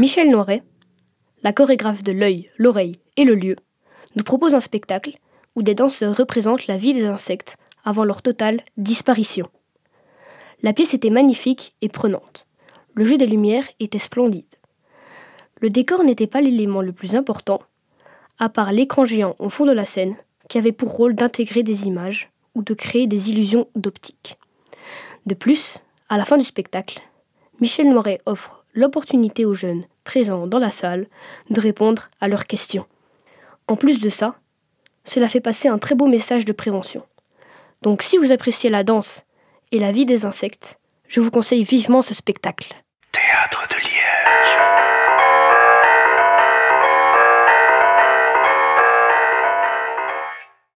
Michel Noiret, la chorégraphe de l'œil, l'oreille et le lieu, nous propose un spectacle où des danseurs représentent la vie des insectes avant leur totale disparition. La pièce était magnifique et prenante. Le jeu des lumières était splendide. Le décor n'était pas l'élément le plus important, à part l'écran géant au fond de la scène, qui avait pour rôle d'intégrer des images ou de créer des illusions d'optique. De plus, à la fin du spectacle, Michel Noiret offre l'opportunité aux jeunes présents dans la salle de répondre à leurs questions. En plus de ça, cela fait passer un très beau message de prévention. Donc si vous appréciez la danse et la vie des insectes, je vous conseille vivement ce spectacle. Théâtre de.